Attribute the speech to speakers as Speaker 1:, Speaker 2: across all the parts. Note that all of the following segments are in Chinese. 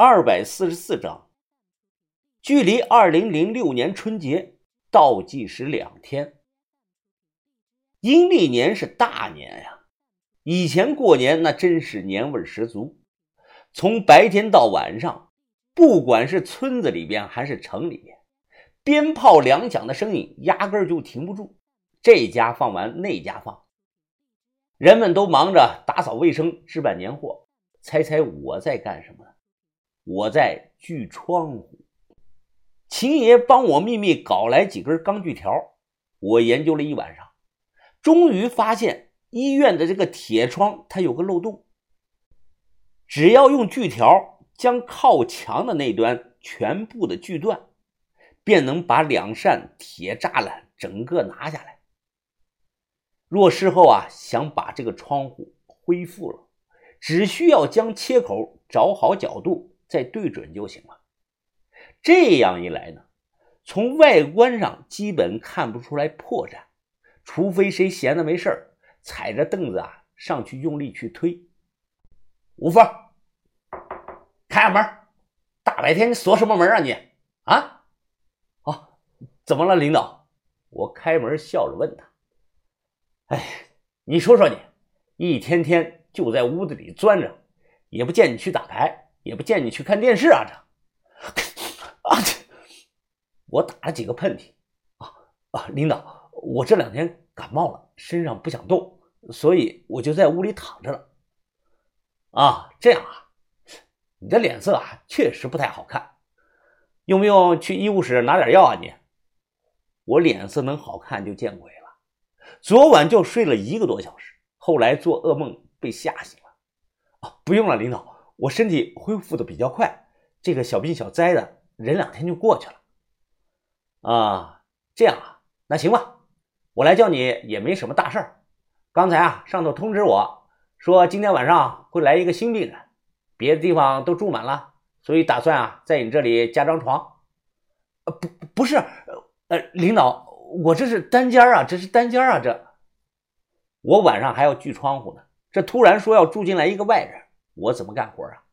Speaker 1: 二百四十四章，距离二零零六年春节倒计时两天。阴历年是大年呀，以前过年那真是年味十足。从白天到晚上，不管是村子里边还是城里边，鞭炮两响的声音压根儿就停不住。这家放完，那家放，人们都忙着打扫卫生、置办年货。猜猜我在干什么？我在锯窗户。秦爷帮我秘密搞来几根钢锯条，我研究了一晚上，终于发现医院的这个铁窗它有个漏洞。只要用锯条将靠墙的那端全部的锯断，便能把两扇铁栅栏整个拿下来。若事后啊想把这个窗户恢复了，只需要将切口找好角度，再对准就行了。这样一来呢，从外观上基本看不出来破绽，除非谁闲的没事踩着凳子啊上去用力去推。吴峰，开下门！大白天你锁什么门啊你？啊？哦，怎么了，领导？我开门笑着问他。哎，你说说你，一天天就在屋子里钻着，也不见你去打牌，也不见你去看电视啊！这，啊这，我打了几个喷嚏。啊啊，领导，我这两天感冒了，身上不想动，所以我就在屋里躺着了。啊，这样啊，你的脸色啊确实不太好看，用不用去医务室拿点药啊？你，我脸色能好看就见鬼了，昨晚就睡了一个多小时，后来做噩梦被吓醒了。啊，不用了，领导，我身体恢复的比较快，这个小病小灾的，忍两天就过去了。啊，这样啊，那行吧，我来叫你也没什么大事儿。刚才啊，上头通知我。说今天晚上会来一个新病人，别的地方都住满了，所以打算啊在你这里加张床。呃，不，不是，呃，领导，我这是单间啊，这是单间啊，这我晚上还要锯窗户呢。这突然说要住进来一个外人，我怎么干活啊？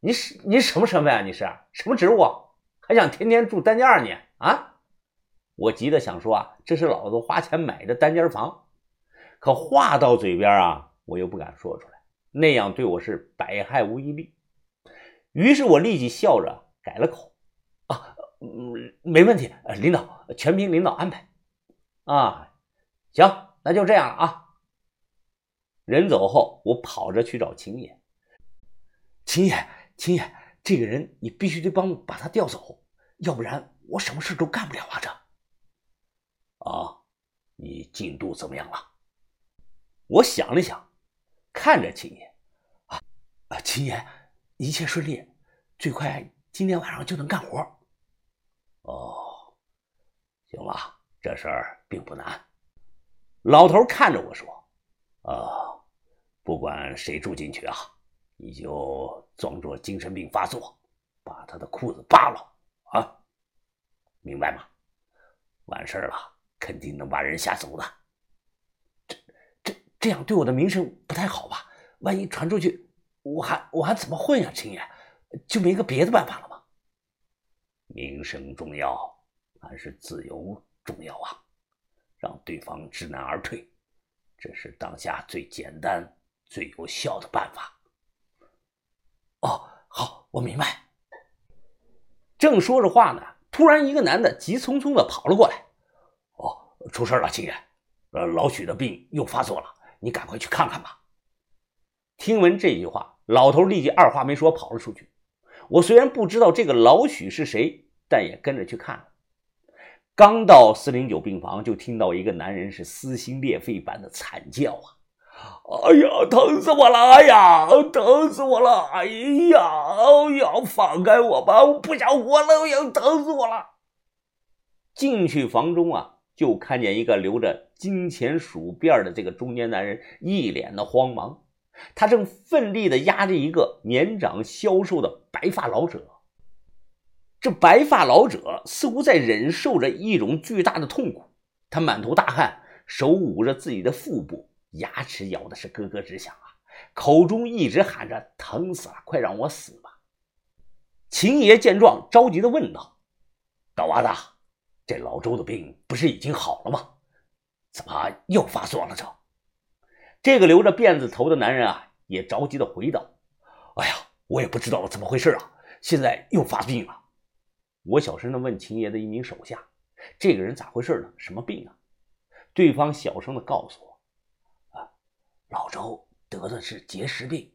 Speaker 1: 你是你什么身份啊？你是什么职务？还想天天住单间啊？你啊？我急得想说啊，这是老子花钱买的单间房。可话到嘴边啊，我又不敢说出来，那样对我是百害无一利。于是我立即笑着改了口：“啊，嗯，没问题，领导，全凭领导安排。”啊，行，那就这样了啊。人走后，我跑着去找秦爷。秦爷，秦爷，这个人你必须得帮我把他调走，要不然我什么事都干不了啊！这，啊，你进度怎么样了？我想了想，看着秦爷，啊啊，秦爷，一切顺利，最快今天晚上就能干活。哦，行了，这事儿并不难。老头看着我说：“啊，不管谁住进去啊，你就装作精神病发作，把他的裤子扒了啊，明白吗？完事儿了，肯定能把人吓走的。”这这这样对我的名声不太好吧？万一传出去，我还我还怎么混呀？秦爷，就没个别的办法了吗？名声重要还是自由重要啊？让对方知难而退，这是当下最简单、最有效的办法。哦，好，我明白。正说着话呢，突然一个男的急匆匆的跑了过来。哦，出事了，秦爷，呃，老许的病又发作了。你赶快去看看吧。听闻这句话，老头立即二话没说跑了出去。我虽然不知道这个老许是谁，但也跟着去看了。刚到四零九病房，就听到一个男人是撕心裂肺般的惨叫啊！哎呀，疼死我了！哎呀，疼死我了！哎呀，哎呀，放开我吧！我不想活了！哎呀，疼死我了！进去房中啊。就看见一个留着金钱鼠辫的这个中年男人，一脸的慌忙，他正奋力的压着一个年长消瘦的白发老者。这白发老者似乎在忍受着一种巨大的痛苦，他满头大汗，手捂着自己的腹部，牙齿咬的是咯咯直响啊，口中一直喊着：“疼死了，快让我死吧！”秦爷见状，着急的问道：“大娃子，这老周的病不是已经好了吗？怎么又发作了？”这这个留着辫子头的男人啊，也着急的回道：“哎呀，我也不知道怎么回事啊，现在又发病了。”我小声的问秦爷的一名手下：“这个人咋回事呢？什么病啊？”对方小声的告诉我：“，老周得的是结石病，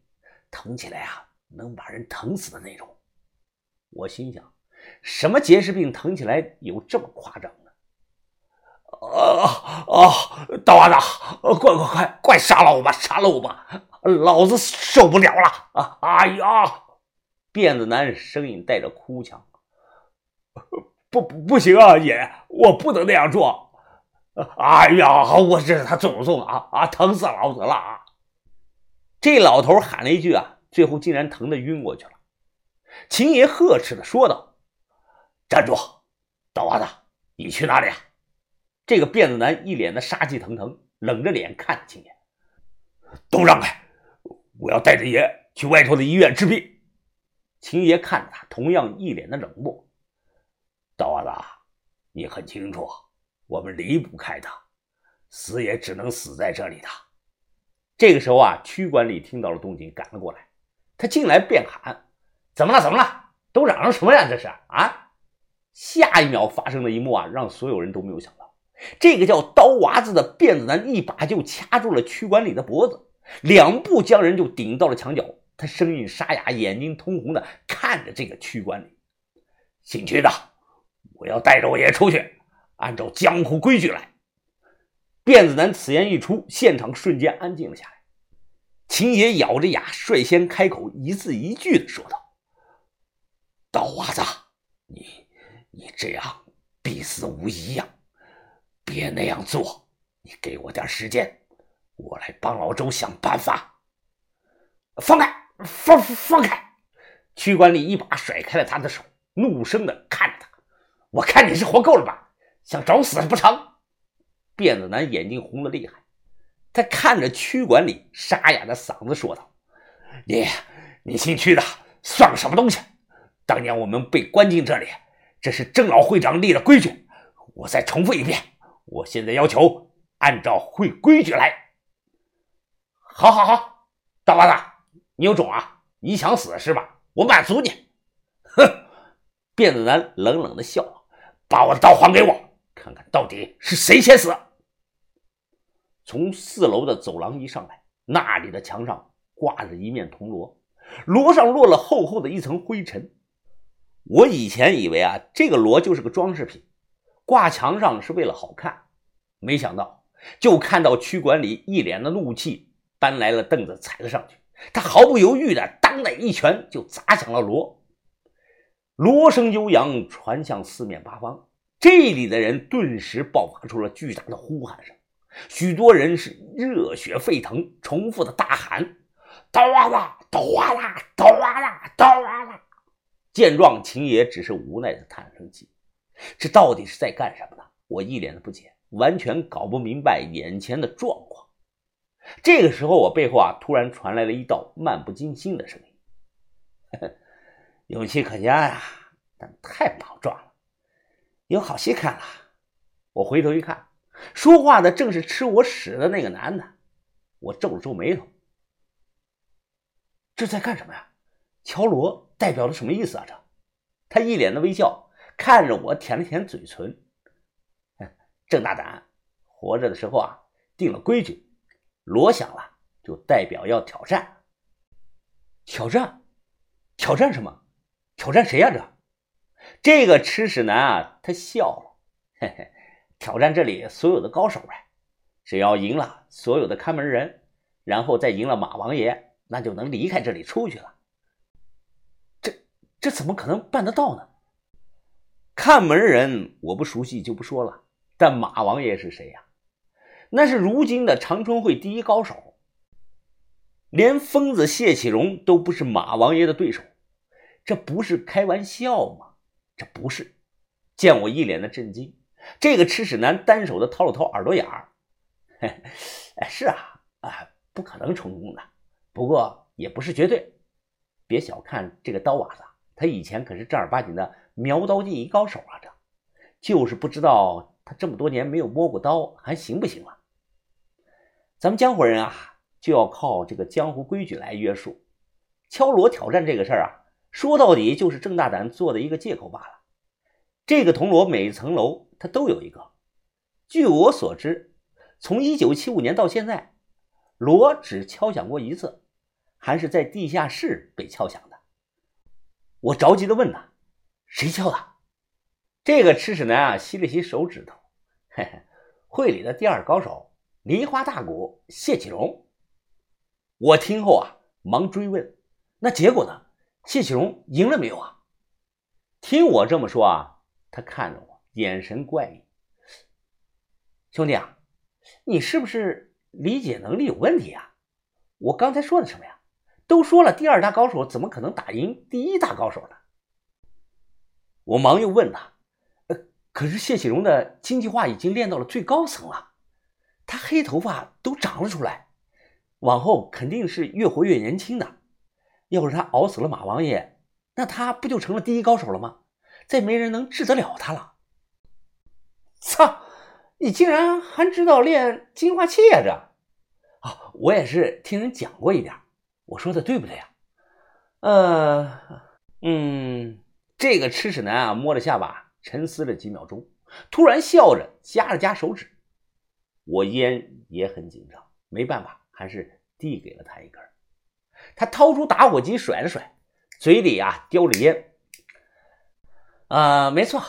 Speaker 1: 疼起来啊，能把人疼死的那种。”我心想：“什么结石病疼起来有这么夸张的？”啊啊！大娃子，快快快快杀了我吧，杀了我吧！老子受不了了！啊！哎呀！辫子男声音带着哭腔：“ 不不不行啊，爷，我不能那样做！哎呀，我这是他祖宗啊啊，疼死老子了！”啊！这老头喊了一句啊，最后竟然疼得晕过去了。秦爷呵斥的说道：“站住，大娃子，你去哪里啊？”这个辫子男一脸的杀气腾腾，冷着脸看秦爷：“都让开，我要带着爷去外头的医院治病。”秦爷看着他，同样一脸的冷漠：“大娃子，你很清楚，我们离不开他，死也只能死在这里的。”这个时候啊，区管理听到了动静，赶了过来，他进来便喊。怎么了？怎么了？都嚷嚷什么呀？这是啊！下一秒发生的一幕啊，让所有人都没有想到。这个叫刀娃子的辫子男一把就掐住了区管理的脖子，两步将人就顶到了墙角。他声音沙哑，眼睛通红的看着这个区管理：“姓区的，我要带着我爷出去，按照江湖规矩来。”辫子男此言一出，现场瞬间安静了下来。秦爷咬着牙，率先开口，一字一句的说道。刀娃子，你你这样必死无疑呀！别那样做，你给我点时间，我来帮老周想办法。放开，放放开！区管理一把甩开了他的手，怒声的看着他：“我看你是活够了吧？想找死不成？”辫子男眼睛红的厉害，他看着区管理，沙哑的嗓子说道：“你你姓区的，算个什么东西？”当年我们被关进这里，这是郑老会长立的规矩。我再重复一遍，我现在要求按照会规矩来。好，好，好，大娃子，你有种啊！你想死是吧？我满足你。哼！辫子男冷冷的笑，把我的刀还给我，看看到底是谁先死。从四楼的走廊一上来，那里的墙上挂着一面铜锣，锣上落了厚厚的一层灰尘。我以前以为啊，这个锣就是个装饰品，挂墙上是为了好看。没想到，就看到区管理一脸的怒气，搬来了凳子踩了上去。他毫不犹豫的当的一拳就砸响了锣，锣声悠扬，传向四面八方。这里的人顿时爆发出了巨大的呼喊声，许多人是热血沸腾，重复的大喊：“刀娃子，刀娃子，刀娃子，刀娃子！”见状，秦爷只是无奈的叹了声气。这到底是在干什么呢？我一脸的不解，完全搞不明白眼前的状况。这个时候，我背后啊，突然传来了一道漫不经心的声音：“ 勇气可嘉呀，但太莽撞了，有好戏看了。”我回头一看，说话的正是吃我屎的那个男的。我皱了皱眉头：“这在干什么呀？敲锣？”代表了什么意思啊？这，他一脸的微笑看着我，舔了舔嘴唇。郑大胆，活着的时候啊，定了规矩，锣响了就代表要挑战。挑战？挑战什么？挑战谁呀？这，这个吃屎男啊，他笑了，嘿嘿，挑战这里所有的高手呗。只要赢了所有的看门人，然后再赢了马王爷，那就能离开这里出去了。这这怎么可能办得到呢？看门人我不熟悉就不说了，但马王爷是谁呀？那是如今的长春会第一高手，连疯子谢启荣都不是马王爷的对手，这不是开玩笑吗？这不是。见我一脸的震惊，这个吃屎男单手的掏了掏耳朵眼儿，哎，是啊，啊，不可能成功的，不过也不是绝对。别小看这个刀娃子，他以前可是正儿八经的苗刀技艺高手啊！这就是不知道他这么多年没有摸过刀，还行不行了？咱们江湖人啊，就要靠这个江湖规矩来约束。敲锣挑战这个事儿啊，说到底就是郑大胆做的一个借口罢了。这个铜锣每层楼它都有一个。据我所知，从一九七五年到现在，锣只敲响过一次，还是在地下室被敲响的。我着急的问他：“谁敲的？”这个吃屎男啊，吸了吸手指头，嘿嘿，会里的第二高手，梨花大鼓谢启荣。我听后啊，忙追问：“那结果呢？谢启荣赢了没有啊？”听我这么说啊，他看着我，眼神怪异。兄弟啊，你是不是理解能力有问题啊？我刚才说的什么呀？都说了，第二大高手怎么可能打赢第一大高手呢？我忙又问他：“呃，可是谢启荣的经济化已经练到了最高层了，他黑头发都长了出来，往后肯定是越活越年轻的。要是他熬死了马王爷，那他不就成了第一高手了吗？再没人能治得了他了。”操！你竟然还知道练金化器呀？这啊，我也是听人讲过一点。我说的对不对呀？呃，嗯，这个吃屎男啊，摸着下巴沉思了几秒钟，突然笑着夹了夹手指。我烟也很紧张，没办法，还是递给了他一根。他掏出打火机甩了甩，嘴里啊叼着烟。啊，没错，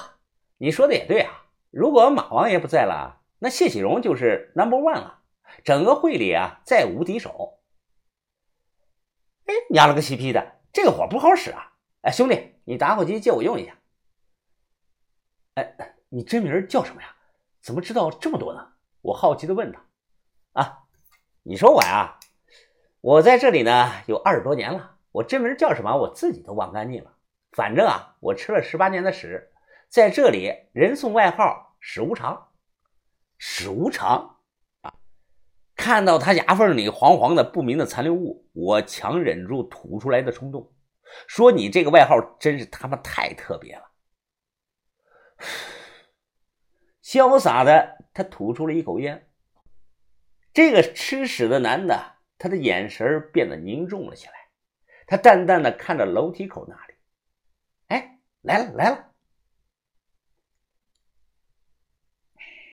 Speaker 1: 你说的也对啊。如果马王爷不在了，那谢启荣就是 number one 了，整个会里啊再无敌手。哎，娘了个西皮的，这个火不好使啊！哎，兄弟，你打火机借我用一下。哎，你真名叫什么呀？怎么知道这么多呢？我好奇的问他。啊，你说我呀？我在这里呢有二十多年了，我真名叫什么我自己都忘干净了。反正啊，我吃了十八年的屎。在这里，人送外号“屎无常”。史无常啊！看到他牙缝里黄黄的不明的残留物，我强忍住吐出来的冲动，说：“你这个外号真是他妈太特别了。”潇洒的他吐出了一口烟。这个吃屎的男的，他的眼神变得凝重了起来。他淡淡的看着楼梯口那里：“哎，来了，来了。”